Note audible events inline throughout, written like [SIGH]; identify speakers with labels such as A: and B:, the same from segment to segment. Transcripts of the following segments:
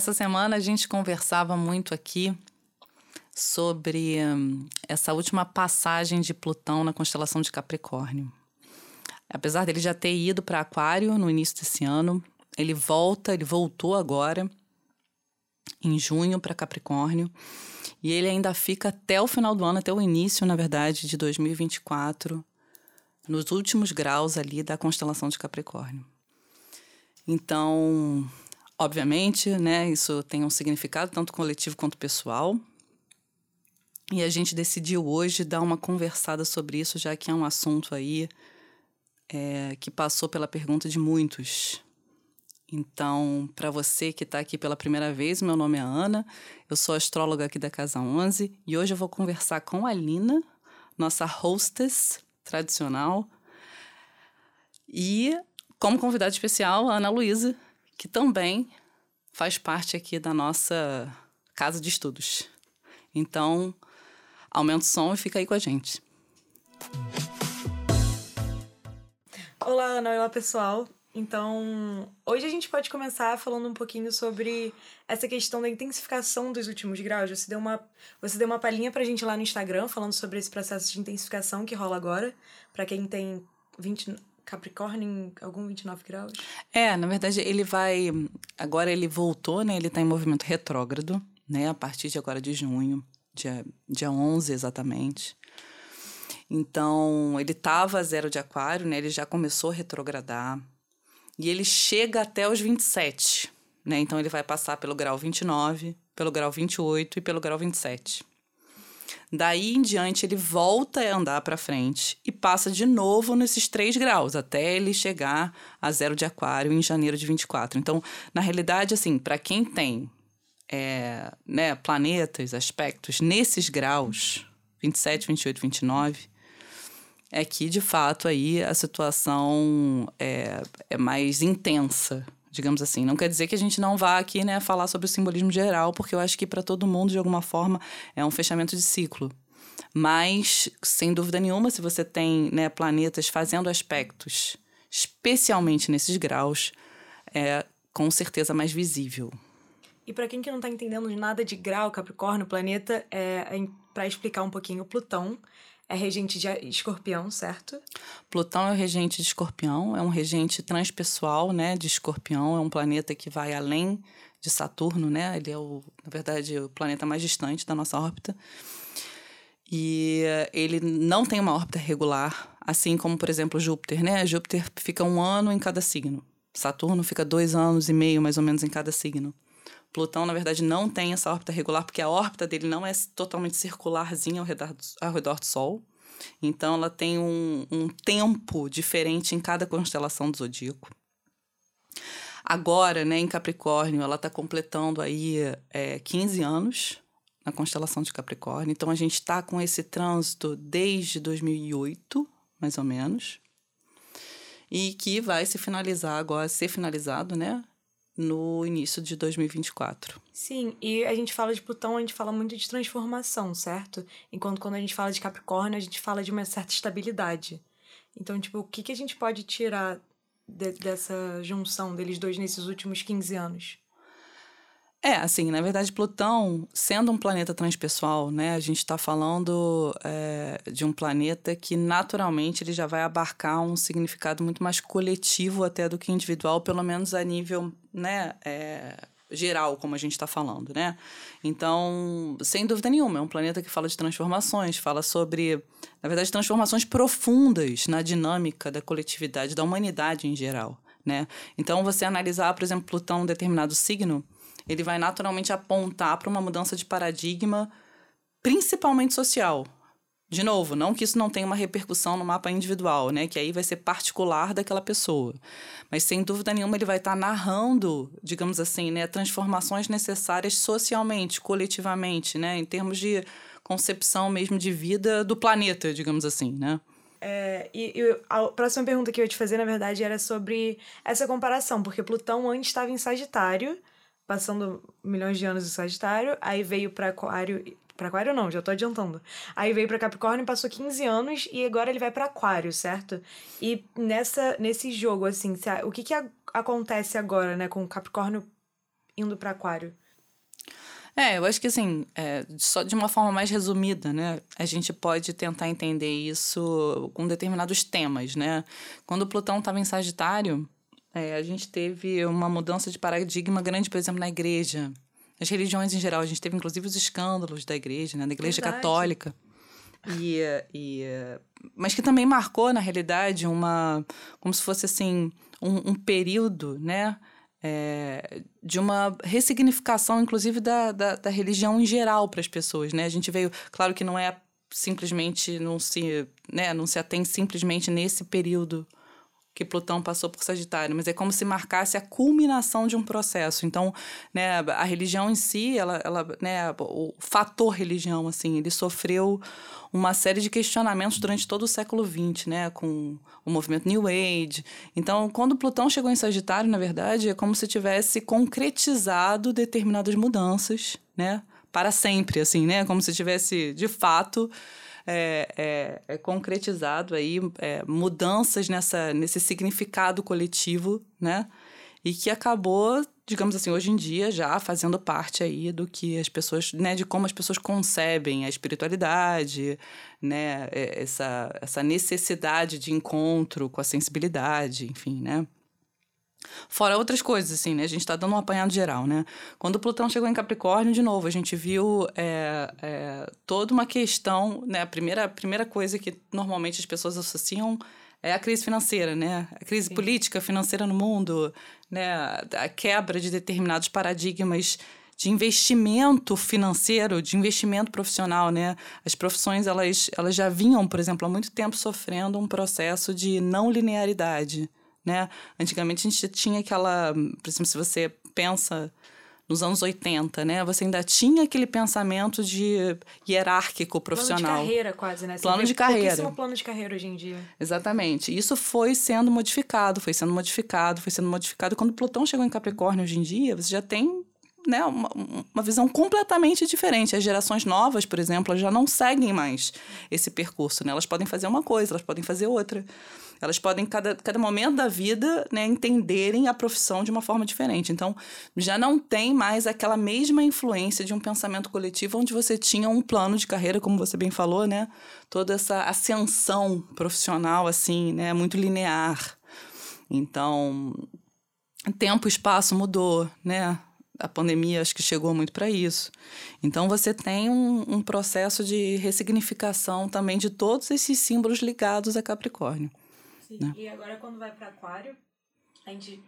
A: Essa semana a gente conversava muito aqui sobre hum, essa última passagem de Plutão na constelação de Capricórnio. Apesar dele já ter ido para Aquário no início desse ano, ele volta, ele voltou agora em junho para Capricórnio. E ele ainda fica até o final do ano, até o início, na verdade, de 2024, nos últimos graus ali da constelação de Capricórnio. Então, obviamente, né, isso tem um significado tanto coletivo quanto pessoal. E a gente decidiu hoje dar uma conversada sobre isso, já que é um assunto aí é, que passou pela pergunta de muitos. Então, para você que está aqui pela primeira vez, meu nome é Ana, eu sou astróloga aqui da Casa 11 e hoje eu vou conversar com a Lina, nossa hostess tradicional, e como convidada especial, a Ana Luísa, que também faz parte aqui da nossa casa de estudos. Então, aumenta o som e fica aí com a gente.
B: Olá, Ana. Olá, pessoal. Então, hoje a gente pode começar falando um pouquinho sobre essa questão da intensificação dos últimos graus. Você deu uma, você deu uma palhinha pra gente lá no Instagram falando sobre esse processo de intensificação que rola agora, para quem tem 20 Capricórnio em algum 29 graus.
A: É, na verdade ele vai, agora ele voltou, né? Ele tá em movimento retrógrado, né, a partir de agora de junho, dia dia 11 exatamente. Então, ele estava zero de aquário, né? Ele já começou a retrogradar. E ele chega até os 27, né? Então ele vai passar pelo grau 29, pelo grau 28 e pelo grau 27. Daí em diante ele volta a andar para frente e passa de novo nesses três graus até ele chegar a zero de aquário em janeiro de 24. Então, na realidade, assim, para quem tem é, né, planetas, aspectos nesses graus, 27, 28, 29, é que, de fato, aí a situação é, é mais intensa, digamos assim. Não quer dizer que a gente não vá aqui né, falar sobre o simbolismo geral, porque eu acho que para todo mundo, de alguma forma, é um fechamento de ciclo. Mas, sem dúvida nenhuma, se você tem né, planetas fazendo aspectos, especialmente nesses graus, é com certeza mais visível.
B: E para quem que não está entendendo nada de grau, Capricórnio, planeta, é, é para explicar um pouquinho, Plutão é regente de escorpião, certo?
A: Plutão é o regente de escorpião, é um regente transpessoal, né, de escorpião, é um planeta que vai além de Saturno, né? Ele é o, na verdade, o planeta mais distante da nossa órbita. E ele não tem uma órbita regular, assim como, por exemplo, Júpiter, né? Júpiter fica um ano em cada signo. Saturno fica dois anos e meio, mais ou menos, em cada signo. Plutão, na verdade, não tem essa órbita regular, porque a órbita dele não é totalmente circularzinha ao redor do, ao redor do Sol. Então, ela tem um, um tempo diferente em cada constelação do zodíaco. Agora, né, em Capricórnio, ela está completando aí é, 15 anos na constelação de Capricórnio. Então, a gente está com esse trânsito desde 2008, mais ou menos. E que vai se finalizar agora, ser finalizado, né? No início de 2024.
B: Sim, e a gente fala de Plutão, a gente fala muito de transformação, certo? Enquanto quando a gente fala de Capricórnio, a gente fala de uma certa estabilidade. Então, tipo, o que, que a gente pode tirar de, dessa junção deles dois nesses últimos 15 anos?
A: É, assim, na verdade, Plutão, sendo um planeta transpessoal, né, a gente está falando é, de um planeta que naturalmente ele já vai abarcar um significado muito mais coletivo até do que individual, pelo menos a nível, né, é, geral, como a gente está falando, né? Então, sem dúvida nenhuma, é um planeta que fala de transformações, fala sobre, na verdade, transformações profundas na dinâmica da coletividade, da humanidade em geral, né? Então, você analisar, por exemplo, Plutão, um determinado signo ele vai naturalmente apontar para uma mudança de paradigma, principalmente social. De novo, não que isso não tenha uma repercussão no mapa individual, né? Que aí vai ser particular daquela pessoa. Mas sem dúvida nenhuma ele vai estar tá narrando, digamos assim, né, transformações necessárias socialmente, coletivamente, né, em termos de concepção mesmo de vida do planeta, digamos assim, né?
B: É, e, e, a próxima pergunta que eu ia te fazer, na verdade, era sobre essa comparação, porque Plutão antes estava em Sagitário passando milhões de anos em Sagitário, aí veio para Aquário. Para Aquário não, já tô adiantando. Aí veio para Capricórnio, passou 15 anos e agora ele vai para Aquário, certo? E nessa nesse jogo assim, o que que a, acontece agora, né, com Capricórnio indo para Aquário?
A: É, eu acho que assim, é, só de uma forma mais resumida, né? A gente pode tentar entender isso com determinados temas, né? Quando Plutão estava em Sagitário, é, a gente teve uma mudança de paradigma grande, por exemplo, na igreja. As religiões em geral, a gente teve inclusive os escândalos da igreja, né? Da igreja Verdade. católica. E, e, mas que também marcou, na realidade, uma. como se fosse assim, um, um período, né? É, de uma ressignificação, inclusive, da, da, da religião em geral para as pessoas, né? A gente veio, claro que não é simplesmente, não se, né, não se atém simplesmente nesse período que Plutão passou por Sagitário, mas é como se marcasse a culminação de um processo. Então, né, a religião em si, ela, ela, né, o fator religião, assim, ele sofreu uma série de questionamentos durante todo o século XX, né, com o movimento New Age. Então, quando Plutão chegou em Sagitário, na verdade, é como se tivesse concretizado determinadas mudanças, né, para sempre, assim, né, como se tivesse de fato é, é, é concretizado aí é, mudanças nessa, nesse significado coletivo, né? E que acabou, digamos assim, hoje em dia já fazendo parte aí do que as pessoas, né, de como as pessoas concebem a espiritualidade, né, é, essa, essa necessidade de encontro com a sensibilidade, enfim, né? Fora outras coisas, assim, né? A gente está dando um apanhado geral, né? Quando o Plutão chegou em Capricórnio, de novo, a gente viu é, é, toda uma questão, né? A primeira, a primeira coisa que normalmente as pessoas associam é a crise financeira, né? A crise Sim. política, financeira no mundo, né? A quebra de determinados paradigmas de investimento financeiro, de investimento profissional, né? As profissões, elas, elas já vinham, por exemplo, há muito tempo sofrendo um processo de não linearidade, né? Antigamente a gente tinha aquela, por exemplo, se você pensa nos anos 80, né? Você ainda tinha aquele pensamento de hierárquico profissional.
B: Plano de carreira, quase, né? Você
A: plano de carreira.
B: plano de carreira hoje em dia.
A: Exatamente. Isso foi sendo modificado, foi sendo modificado, foi sendo modificado. Quando Plutão chegou em Capricórnio hoje em dia, você já tem né, uma, uma visão completamente diferente. As gerações novas, por exemplo, já não seguem mais esse percurso. Né? Elas podem fazer uma coisa, elas podem fazer outra. Elas podem, cada, cada momento da vida, né, entenderem a profissão de uma forma diferente. Então, já não tem mais aquela mesma influência de um pensamento coletivo onde você tinha um plano de carreira, como você bem falou, né? Toda essa ascensão profissional, assim, né? Muito linear. Então, tempo e espaço mudou, né? a pandemia acho que chegou muito para isso. Então você tem um, um, processo de ressignificação também de todos esses símbolos ligados a Capricórnio.
B: Sim. Né? E agora quando vai para Aquário, a gente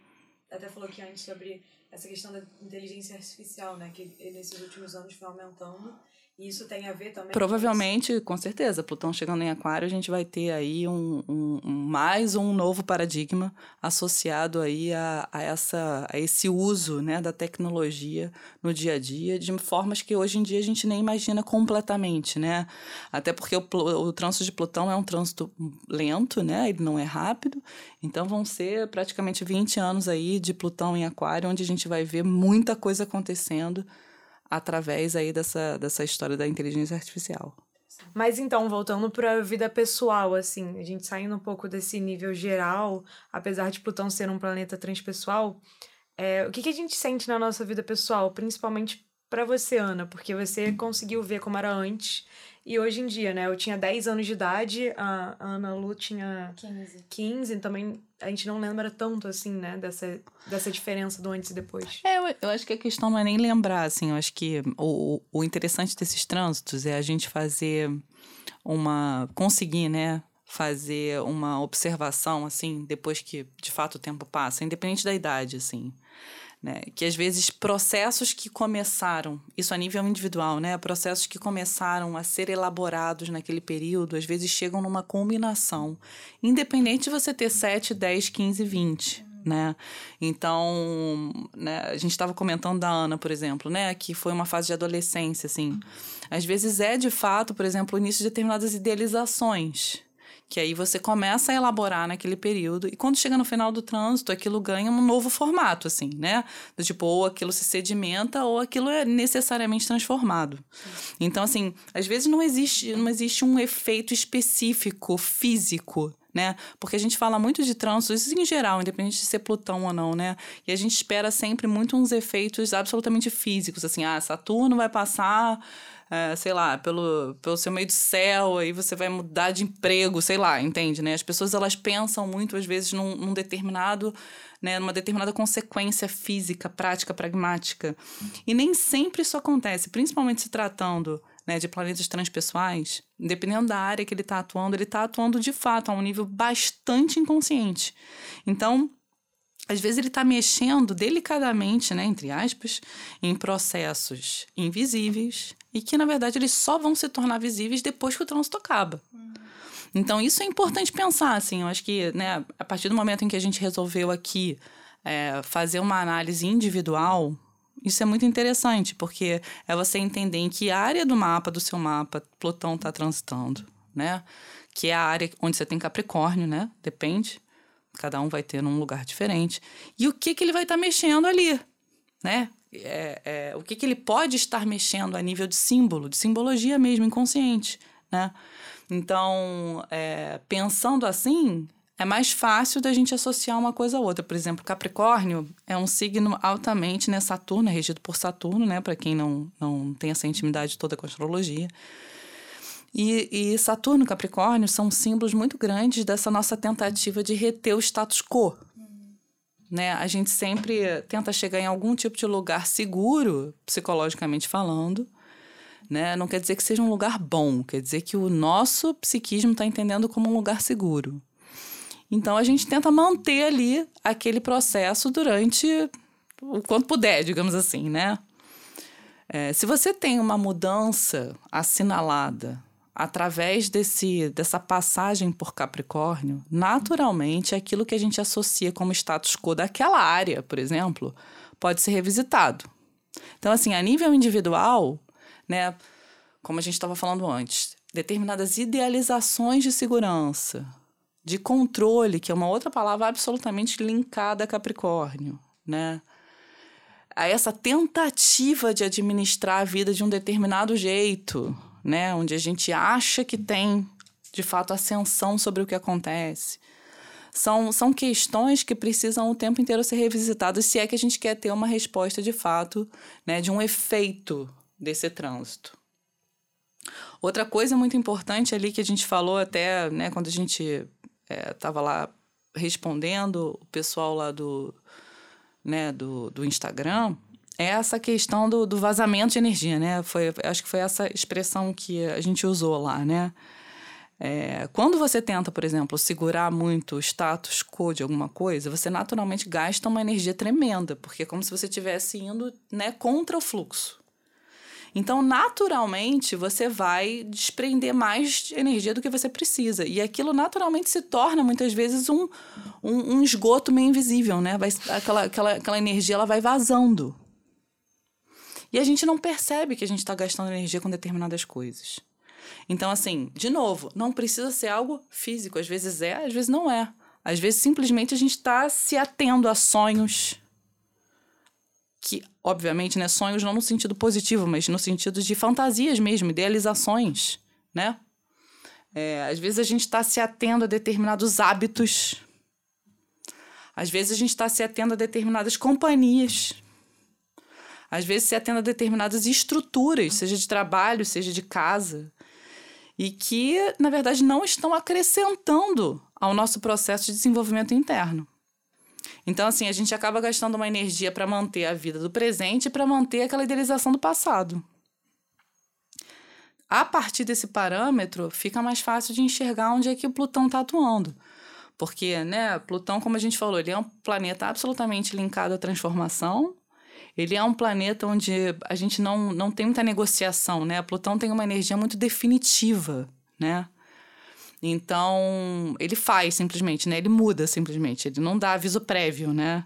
B: até falou aqui antes sobre essa questão da inteligência artificial, né, que nesses últimos anos foi aumentando. E isso tem a ver também
A: Provavelmente, com, com certeza. Plutão chegando em Aquário, a gente vai ter aí um, um, um mais um novo paradigma associado aí a, a, essa, a esse uso né, da tecnologia no dia a dia, de formas que hoje em dia a gente nem imagina completamente, né? Até porque o, o trânsito de Plutão é um trânsito lento, né? Ele não é rápido. Então vão ser praticamente 20 anos aí de Plutão em Aquário, onde a gente vai ver muita coisa acontecendo através aí dessa, dessa história da inteligência artificial.
B: Mas então, voltando para a vida pessoal, assim, a gente saindo um pouco desse nível geral, apesar de Plutão ser um planeta transpessoal, é, o que, que a gente sente na nossa vida pessoal, principalmente para você, Ana? Porque você conseguiu ver como era antes e hoje em dia, né? Eu tinha 10 anos de idade, a Ana Lu tinha 15. 15, também a gente não lembra tanto, assim, né? Dessa, dessa diferença do antes e depois.
A: É, eu, eu acho que a questão não é nem lembrar, assim. Eu acho que o, o interessante desses trânsitos é a gente fazer uma... conseguir, né? Fazer uma observação, assim, depois que, de fato, o tempo passa, independente da idade, assim. Né? Que às vezes processos que começaram, isso a nível individual, né? Processos que começaram a ser elaborados naquele período, às vezes chegam numa combinação, independente de você ter 7, 10, 15, 20. Né? Então, né, a gente estava comentando da Ana, por exemplo, né, que foi uma fase de adolescência, assim. Às vezes é de fato, por exemplo, o início de determinadas idealizações, que aí você começa a elaborar naquele período e quando chega no final do trânsito, aquilo ganha um novo formato, assim, né? Do tipo, ou aquilo se sedimenta ou aquilo é necessariamente transformado. Então, assim, às vezes não existe, não existe um efeito específico, físico, né? Porque a gente fala muito de trânsito, isso em geral, independente de ser Plutão ou não, né? E a gente espera sempre muito uns efeitos absolutamente físicos, assim, ah, Saturno vai passar é, sei lá, pelo, pelo seu meio de céu, aí você vai mudar de emprego, sei lá, entende, né? As pessoas, elas pensam muito, às vezes, num, num determinado, né, numa determinada consequência física, prática, pragmática. E nem sempre isso acontece, principalmente se tratando né, de planetas transpessoais, dependendo da área que ele está atuando, ele está atuando de fato a um nível bastante inconsciente. Então, às vezes ele está mexendo delicadamente, né, entre aspas, em processos invisíveis e que, na verdade, eles só vão se tornar visíveis depois que o trânsito acaba. Então, isso é importante pensar, assim, eu acho que, né, a partir do momento em que a gente resolveu aqui é, fazer uma análise individual, isso é muito interessante, porque é você entender em que área do mapa, do seu mapa, Plutão está transitando, né? Que é a área onde você tem Capricórnio, né? Depende cada um vai ter num lugar diferente. E o que, que ele vai estar tá mexendo ali, né? É, é, o que, que ele pode estar mexendo a nível de símbolo, de simbologia mesmo, inconsciente, né? Então, é, pensando assim, é mais fácil da gente associar uma coisa a outra. Por exemplo, Capricórnio é um signo altamente, né? Saturno é regido por Saturno, né? Para quem não, não tem essa intimidade toda com a astrologia. E, e Saturno e Capricórnio são símbolos muito grandes dessa nossa tentativa de reter o status quo. Né? A gente sempre tenta chegar em algum tipo de lugar seguro, psicologicamente falando. Né? Não quer dizer que seja um lugar bom, quer dizer que o nosso psiquismo está entendendo como um lugar seguro. Então a gente tenta manter ali aquele processo durante o quanto puder, digamos assim, né? É, se você tem uma mudança assinalada através desse, dessa passagem por Capricórnio, naturalmente aquilo que a gente associa como status quo daquela área, por exemplo, pode ser revisitado. Então, assim, a nível individual, né, como a gente estava falando antes, determinadas idealizações de segurança, de controle, que é uma outra palavra absolutamente linkada a Capricórnio, né? A essa tentativa de administrar a vida de um determinado jeito, né? Onde a gente acha que tem, de fato, ascensão sobre o que acontece. São, são questões que precisam o tempo inteiro ser revisitadas se é que a gente quer ter uma resposta de fato, né? De um efeito desse trânsito. Outra coisa muito importante ali que a gente falou até, né, quando a gente estava é, lá respondendo o pessoal lá do, né, do, do Instagram, essa questão do, do vazamento de energia, né? Foi, acho que foi essa expressão que a gente usou lá, né? É, quando você tenta, por exemplo, segurar muito o status quo de alguma coisa, você naturalmente gasta uma energia tremenda, porque é como se você estivesse indo né, contra o fluxo. Então, naturalmente, você vai desprender mais energia do que você precisa. E aquilo naturalmente se torna, muitas vezes, um, um, um esgoto meio invisível, né? Vai, aquela, aquela, aquela energia ela vai vazando. E a gente não percebe que a gente está gastando energia com determinadas coisas. Então, assim, de novo, não precisa ser algo físico. Às vezes é, às vezes não é. Às vezes simplesmente a gente está se atendo a sonhos que, obviamente, né, sonhos não no sentido positivo, mas no sentido de fantasias mesmo, idealizações, né? É, às vezes a gente está se atendo a determinados hábitos. Às vezes a gente está se atendo a determinadas companhias às vezes se atende a determinadas estruturas, seja de trabalho, seja de casa, e que, na verdade, não estão acrescentando ao nosso processo de desenvolvimento interno. Então, assim, a gente acaba gastando uma energia para manter a vida do presente e para manter aquela idealização do passado. A partir desse parâmetro, fica mais fácil de enxergar onde é que o Plutão está atuando. Porque, né, Plutão, como a gente falou, ele é um planeta absolutamente linkado à transformação, ele é um planeta onde a gente não, não tem muita negociação, né? Plutão tem uma energia muito definitiva, né? Então, ele faz simplesmente, né? Ele muda simplesmente, ele não dá aviso prévio, né?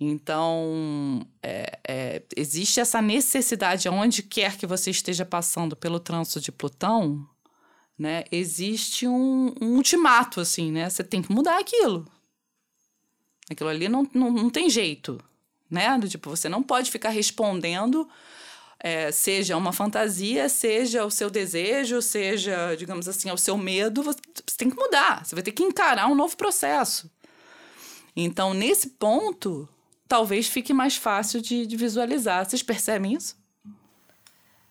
A: Então, é, é, existe essa necessidade, onde quer que você esteja passando pelo trânsito de Plutão, né? Existe um, um ultimato, assim, né? Você tem que mudar aquilo. Aquilo ali não, não, não tem jeito, né? Do tipo, você não pode ficar respondendo é, seja uma fantasia, seja o seu desejo, seja, digamos assim, o seu medo, você, você tem que mudar. Você vai ter que encarar um novo processo. Então, nesse ponto, talvez fique mais fácil de, de visualizar. Vocês percebem isso?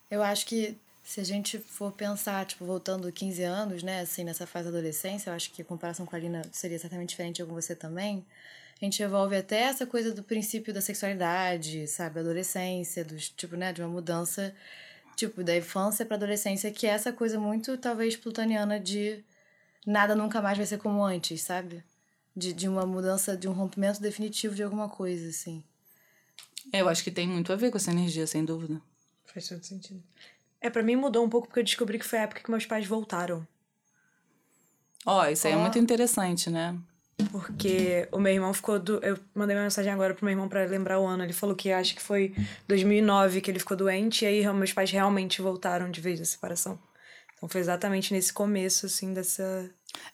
C: Eu acho que se a gente for pensar, tipo, voltando 15 anos, né, assim, nessa fase da adolescência, eu acho que a comparação com a Lina seria exatamente diferente com você também. A gente evolve até essa coisa do princípio da sexualidade, sabe, adolescência, dos, tipo, né, de uma mudança, tipo, da infância para adolescência, que é essa coisa muito, talvez, plutoniana de nada nunca mais vai ser como antes, sabe? De, de uma mudança, de um rompimento definitivo de alguma coisa, assim.
A: Eu acho que tem muito a ver com essa energia, sem dúvida.
B: Faz todo sentido. É, para mim mudou um pouco porque eu descobri que foi a época que meus pais voltaram.
A: Ó, oh, isso aí oh. é muito interessante, né?
B: Porque o meu irmão ficou. Do... Eu mandei uma mensagem agora pro meu irmão para lembrar o ano. Ele falou que acho que foi 2009 que ele ficou doente. E aí meus pais realmente voltaram de vez da separação. Então foi exatamente nesse começo, assim, dessa.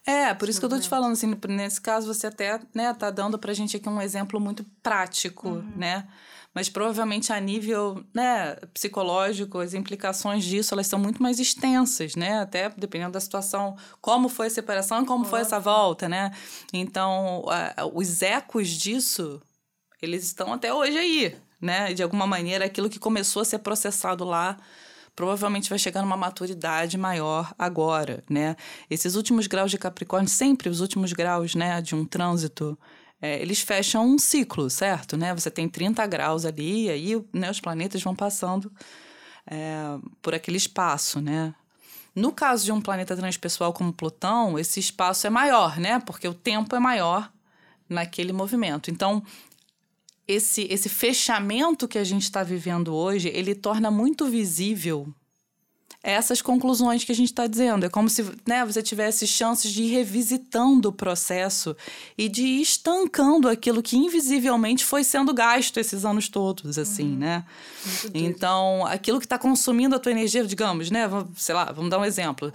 A: É, por isso que eu tô te falando, assim, nesse caso você até, né, tá dando pra gente aqui um exemplo muito prático, uhum. né? Mas provavelmente a nível né, psicológico, as implicações disso elas são muito mais extensas, né? Até dependendo da situação, como foi a separação e como Nossa. foi essa volta, né? Então, a, os ecos disso, eles estão até hoje aí, né? De alguma maneira, aquilo que começou a ser processado lá provavelmente vai chegar numa maturidade maior agora, né? Esses últimos graus de Capricórnio, sempre os últimos graus, né, de um trânsito, é, eles fecham um ciclo, certo? Né? Você tem 30 graus ali, e aí né, os planetas vão passando é, por aquele espaço, né? No caso de um planeta transpessoal como Plutão, esse espaço é maior, né? Porque o tempo é maior naquele movimento. Então, esse, esse fechamento que a gente está vivendo hoje, ele torna muito visível essas conclusões que a gente está dizendo. É como se né, você tivesse chances de ir revisitando o processo e de ir estancando aquilo que invisivelmente foi sendo gasto esses anos todos, assim, uhum. né? Então, aquilo que está consumindo a tua energia, digamos, né? Sei lá, vamos dar um exemplo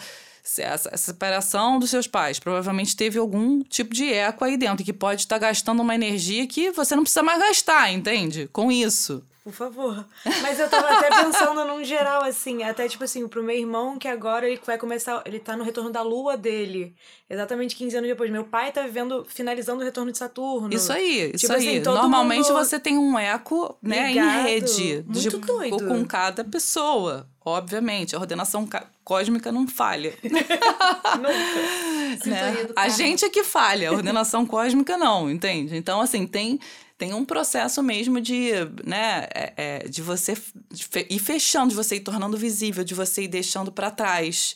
A: a separação dos seus pais provavelmente teve algum tipo de eco aí dentro, que pode estar gastando uma energia que você não precisa mais gastar, entende? Com isso.
B: Por favor. Mas eu tava até pensando num geral, assim, até tipo assim, pro meu irmão, que agora ele vai começar. Ele tá no retorno da lua dele. Exatamente 15 anos depois. Meu pai tá vivendo, finalizando o retorno de Saturno.
A: Isso aí, isso tipo aí. Assim, Normalmente mundo... você tem um eco, né, Ligado. em rede.
B: Muito de, doido.
A: Com cada pessoa. Obviamente, a ordenação cósmica não falha. [LAUGHS]
B: Nunca.
A: né? A gente é que falha, a ordenação cósmica não, entende? Então, assim, tem tem um processo mesmo de, né, é, é, de você ir fechando, de você ir tornando visível, de você ir deixando para trás,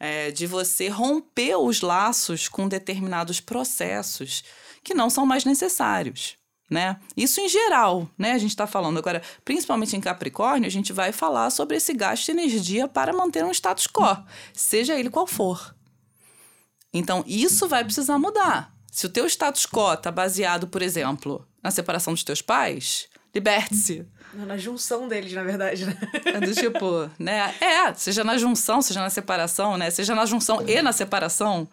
A: é, de você romper os laços com determinados processos que não são mais necessários. Né? Isso em geral, né? A gente está falando agora, principalmente em Capricórnio, a gente vai falar sobre esse gasto de energia para manter um status quo, seja ele qual for. Então, isso vai precisar mudar. Se o teu status quo está baseado, por exemplo, na separação dos teus pais, liberte-se.
B: Na junção deles, na verdade, né?
A: É do tipo, né? É, seja na junção, seja na separação, né? Seja na junção e na separação.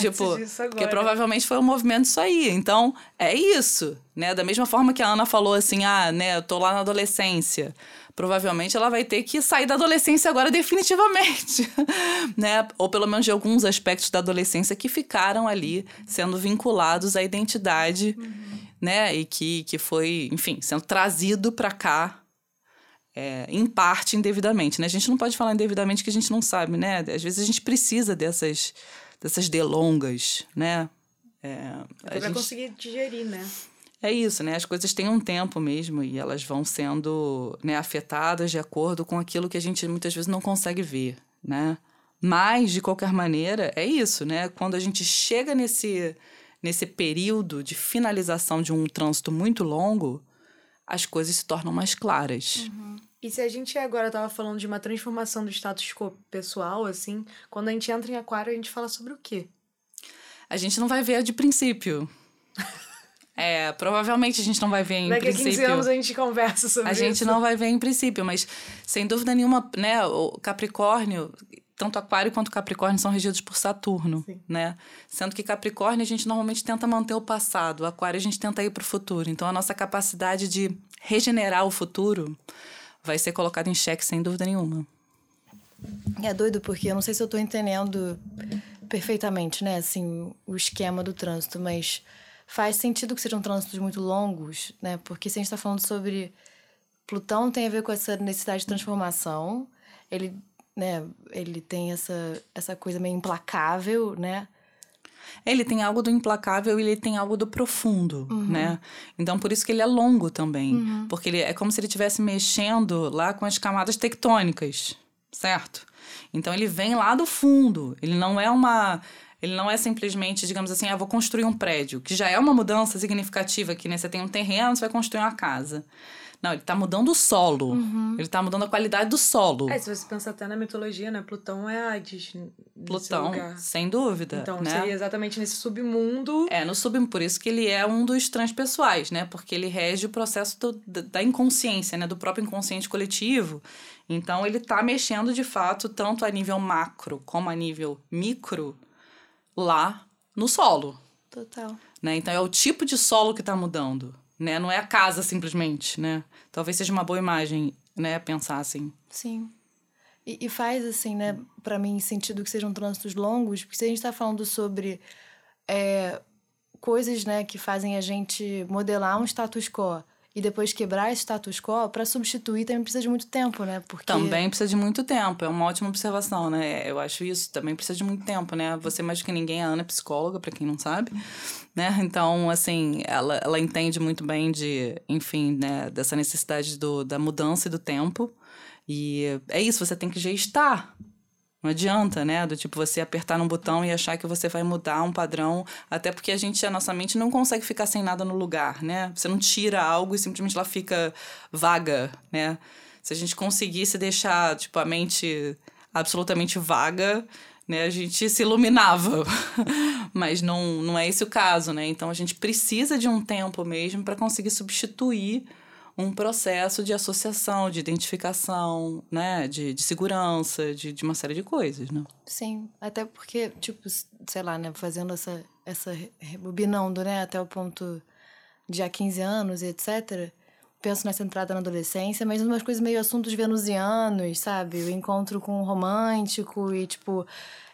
B: tipo, disso agora.
A: Porque provavelmente foi um movimento isso aí. Então, é isso, né? Da mesma forma que a Ana falou assim, ah, né, eu tô lá na adolescência. Provavelmente ela vai ter que sair da adolescência agora definitivamente, [LAUGHS] né? Ou pelo menos de alguns aspectos da adolescência que ficaram ali sendo vinculados à identidade. Uhum né? E que, que foi, enfim, sendo trazido para cá é, em parte indevidamente, né? A gente não pode falar indevidamente que a gente não sabe, né? Às vezes a gente precisa dessas, dessas delongas, né?
B: É, Até pra gente... conseguir digerir, né?
A: É isso, né? As coisas têm um tempo mesmo e elas vão sendo né, afetadas de acordo com aquilo que a gente muitas vezes não consegue ver, né? Mas, de qualquer maneira, é isso, né? Quando a gente chega nesse, nesse período de finalização de um trânsito muito longo, as coisas se tornam mais claras.
B: Uhum. E se a gente agora estava falando de uma transformação do status quo pessoal, assim, quando a gente entra em aquário, a gente fala sobre o quê?
A: A gente não vai ver de princípio. [LAUGHS] É, provavelmente a gente não vai ver em
B: Daqui
A: princípio.
B: Daqui a 15 anos a gente conversa sobre
A: a isso. A gente não vai ver em princípio, mas sem dúvida nenhuma, né, o Capricórnio tanto Aquário quanto Capricórnio são regidos por Saturno, Sim. né? Sendo que Capricórnio a gente normalmente tenta manter o passado, Aquário a gente tenta ir para o futuro. Então a nossa capacidade de regenerar o futuro vai ser colocado em xeque sem dúvida nenhuma.
C: É doido porque eu não sei se eu tô entendendo perfeitamente, né, assim, o esquema do trânsito, mas faz sentido que sejam trânsitos muito longos, né? Porque se a gente está falando sobre Plutão tem a ver com essa necessidade de transformação, ele, né, ele tem essa essa coisa meio implacável, né?
A: Ele tem algo do implacável e ele tem algo do profundo, uhum. né? Então, por isso que ele é longo também. Uhum. Porque ele é como se ele estivesse mexendo lá com as camadas tectônicas, certo? Então, ele vem lá do fundo. Ele não é uma... Ele não é simplesmente, digamos assim, ah, vou construir um prédio, que já é uma mudança significativa aqui, né? Você tem um terreno, você vai construir uma casa. Não, ele tá mudando o solo. Uhum. Ele tá mudando a qualidade do solo.
B: É, se você pensar até na mitologia, né? Plutão é Hades.
A: Plutão, sem dúvida.
B: Então,
A: né?
B: seria exatamente nesse submundo.
A: É, no submundo. Por isso que ele é um dos transpessoais, né? Porque ele rege o processo do, da inconsciência, né? Do próprio inconsciente coletivo. Então, ele tá mexendo, de fato, tanto a nível macro como a nível micro, lá no solo.
C: Total.
A: Né? Então, é o tipo de solo que tá mudando né? Não é a casa simplesmente, né? Talvez seja uma boa imagem, né? Pensar assim.
C: Sim. E, e faz, assim, né? para mim, sentido que sejam trânsitos longos, porque se a gente está falando sobre é, coisas, né? Que fazem a gente modelar um status quo e depois quebrar esse status quo, para substituir também precisa de muito tempo, né?
A: Porque... Também precisa de muito tempo, é uma ótima observação, né? Eu acho isso, também precisa de muito tempo, né? Você mais do que ninguém, a Ana é psicóloga, para quem não sabe, né? Então, assim, ela, ela entende muito bem de, enfim, né, dessa necessidade do, da mudança e do tempo. E é isso, você tem que gestar, não adianta, né? Do tipo você apertar num botão e achar que você vai mudar um padrão, até porque a gente, a nossa mente não consegue ficar sem nada no lugar, né? Você não tira algo e simplesmente ela fica vaga, né? Se a gente conseguisse deixar, tipo, a mente absolutamente vaga, né, a gente se iluminava. [LAUGHS] Mas não, não é esse o caso, né? Então a gente precisa de um tempo mesmo para conseguir substituir um processo de associação, de identificação, né? De, de segurança, de, de uma série de coisas, né?
C: Sim, até porque, tipo, sei lá, né? Fazendo essa, essa rebobinando, né? Até o ponto de há 15 anos e etc., penso nessa entrada na adolescência, mas umas coisas meio assuntos venusianos, sabe? O encontro com o romântico e, tipo,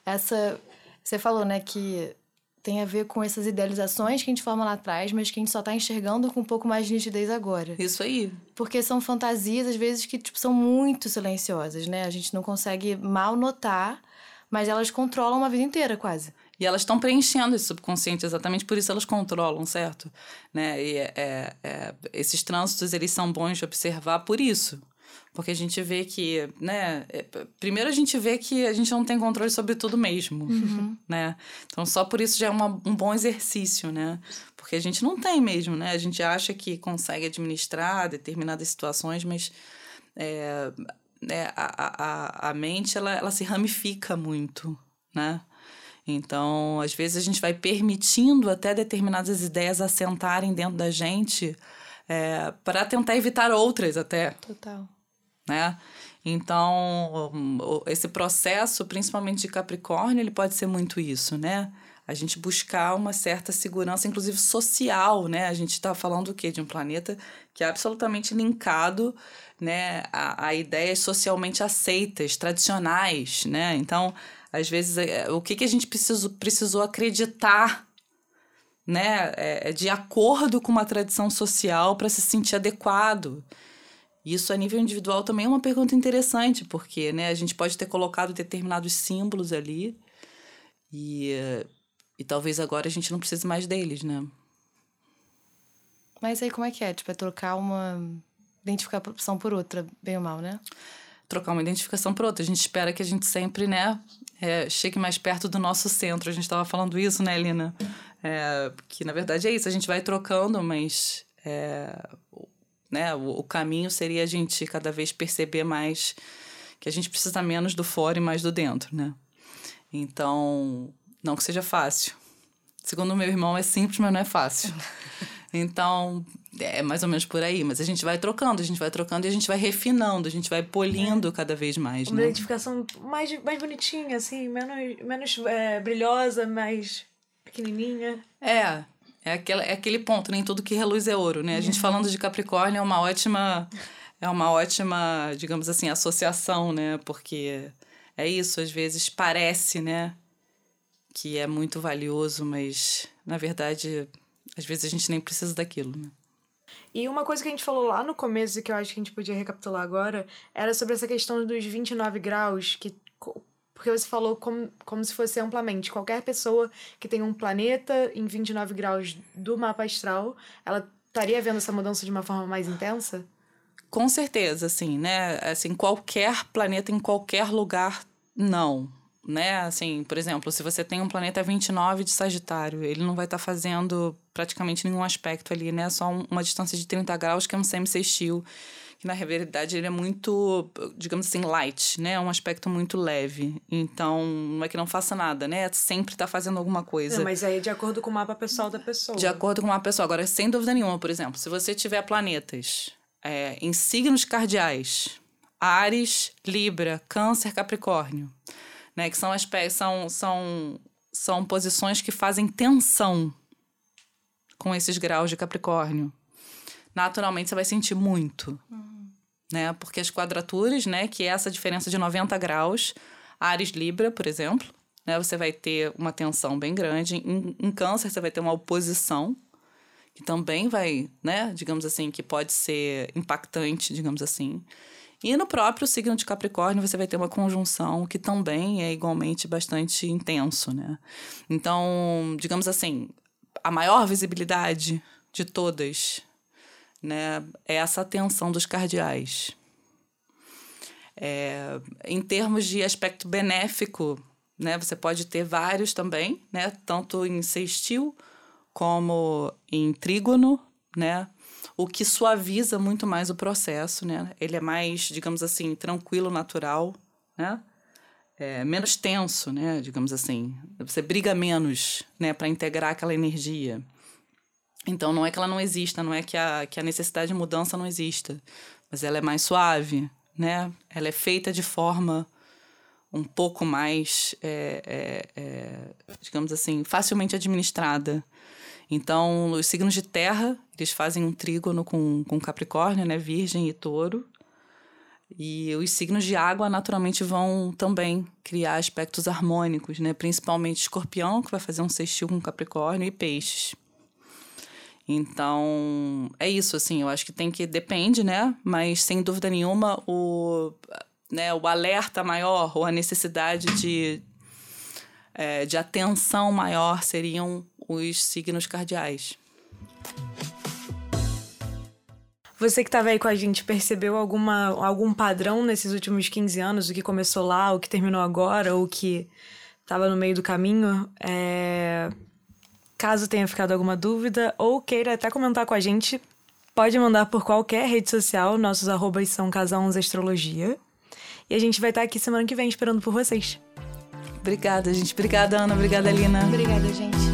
C: essa. Você falou, né, que tem a ver com essas idealizações que a gente forma lá atrás, mas que a gente só está enxergando com um pouco mais de nitidez agora.
A: Isso aí.
C: Porque são fantasias, às vezes, que tipo, são muito silenciosas, né? A gente não consegue mal notar, mas elas controlam uma vida inteira, quase.
A: E elas estão preenchendo esse subconsciente, exatamente por isso elas controlam, certo? Né? E é, é, é esses trânsitos, eles são bons de observar por isso. Porque a gente vê que, né? É, primeiro a gente vê que a gente não tem controle sobre tudo mesmo, uhum. [LAUGHS] né? Então só por isso já é uma, um bom exercício, né? Porque a gente não tem mesmo, né? A gente acha que consegue administrar determinadas situações, mas é, é, a, a, a mente ela, ela se ramifica muito, né? Então, às vezes a gente vai permitindo até determinadas ideias assentarem dentro da gente é, para tentar evitar outras até.
C: Total
A: né? Então, esse processo, principalmente de Capricórnio, ele pode ser muito isso, né? A gente buscar uma certa segurança, inclusive social, né? A gente está falando o quê? De um planeta que é absolutamente linkado né, a, a ideias socialmente aceitas, tradicionais, né? Então, às vezes, é, o que, que a gente precisou, precisou acreditar né, é, é de acordo com uma tradição social para se sentir adequado. Isso a nível individual também é uma pergunta interessante, porque né, a gente pode ter colocado determinados símbolos ali e, e talvez agora a gente não precise mais deles, né?
C: Mas aí como é que é? Tipo, é trocar uma identificação por outra, bem ou mal, né?
A: Trocar uma identificação por outra. A gente espera que a gente sempre, né, é, chegue mais perto do nosso centro. A gente estava falando isso, né, Lina? É, que na verdade é isso, a gente vai trocando, mas é, né? O, o caminho seria a gente cada vez perceber mais que a gente precisa menos do fora e mais do dentro, né? Então, não que seja fácil. Segundo o meu irmão, é simples, mas não é fácil. [LAUGHS] Então, é mais ou menos por aí. Mas a gente vai trocando, a gente vai trocando e a gente vai refinando, a gente vai polindo é. cada vez mais.
B: Uma
A: né?
B: identificação mais, mais bonitinha, assim, menos, menos é, brilhosa, mais pequenininha.
A: É, é, aquela, é aquele ponto, nem tudo que reluz é ouro, né? A gente uhum. falando de Capricórnio é uma ótima é uma ótima, digamos assim, associação, né? Porque é isso, às vezes parece, né? Que é muito valioso, mas na verdade, às vezes a gente nem precisa daquilo, né?
B: E uma coisa que a gente falou lá no começo e que eu acho que a gente podia recapitular agora era sobre essa questão dos 29 graus, que porque você falou como, como se fosse amplamente. Qualquer pessoa que tem um planeta em 29 graus do mapa astral, ela estaria vendo essa mudança de uma forma mais intensa?
A: Com certeza, assim, né? Assim, qualquer planeta em qualquer lugar, não. Né? Assim, por exemplo, se você tem um planeta 29 de Sagitário, ele não vai estar tá fazendo praticamente nenhum aspecto ali, né? Só uma distância de 30 graus, que é um semissextil que na realidade ele é muito, digamos assim, light, né? É um aspecto muito leve. Então, não é que não faça nada, né? Sempre tá fazendo alguma coisa.
B: Não, mas aí é de acordo com o mapa pessoal da pessoa.
A: De acordo com o mapa pessoal. Agora, sem dúvida nenhuma, por exemplo, se você tiver planetas é, em signos cardeais, Ares, Libra, Câncer, Capricórnio, né? Que são, são, são, são posições que fazem tensão com esses graus de Capricórnio naturalmente você vai sentir muito. Uhum. Né? Porque as quadraturas, né, que é essa diferença de 90 graus, Ares Libra, por exemplo, né, você vai ter uma tensão bem grande. Em, em Câncer, você vai ter uma oposição, que também vai, né, digamos assim, que pode ser impactante, digamos assim. E no próprio signo de Capricórnio, você vai ter uma conjunção que também é igualmente bastante intenso, né? Então, digamos assim, a maior visibilidade de todas né, é essa atenção dos cardeais. É, em termos de aspecto benéfico, né, você pode ter vários também, né, tanto em sextil como em trígono, né, o que suaviza muito mais o processo, né, ele é mais, digamos assim, tranquilo, natural, né, é, menos tenso, né, digamos assim, você briga menos, né, para integrar aquela energia. Então não é que ela não exista, não é que a, que a necessidade de mudança não exista, mas ela é mais suave, né? Ela é feita de forma um pouco mais, é, é, é, digamos assim, facilmente administrada. Então, os signos de terra, eles fazem um trígono com, com Capricórnio, né? Virgem e touro. E os signos de água, naturalmente, vão também criar aspectos harmônicos, né? Principalmente escorpião, que vai fazer um sextil com Capricórnio, e peixes. Então, é isso, assim, eu acho que tem que. Depende, né? Mas sem dúvida nenhuma, o, né, o alerta maior ou a necessidade de, é, de atenção maior seriam os signos cardeais.
B: Você que estava aí com a gente, percebeu alguma, algum padrão nesses últimos 15 anos? O que começou lá, o que terminou agora, ou o que estava no meio do caminho? É Caso tenha ficado alguma dúvida ou queira até comentar com a gente, pode mandar por qualquer rede social. Nossos arrobas são Casal Astrologia. E a gente vai estar aqui semana que vem esperando por vocês.
A: Obrigada, gente. Obrigada, Ana. Obrigada, Lina.
C: Obrigada, gente.